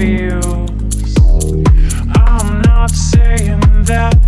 feels. I'm not saying that.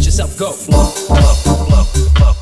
let yourself go. Blow, blow, blow, blow.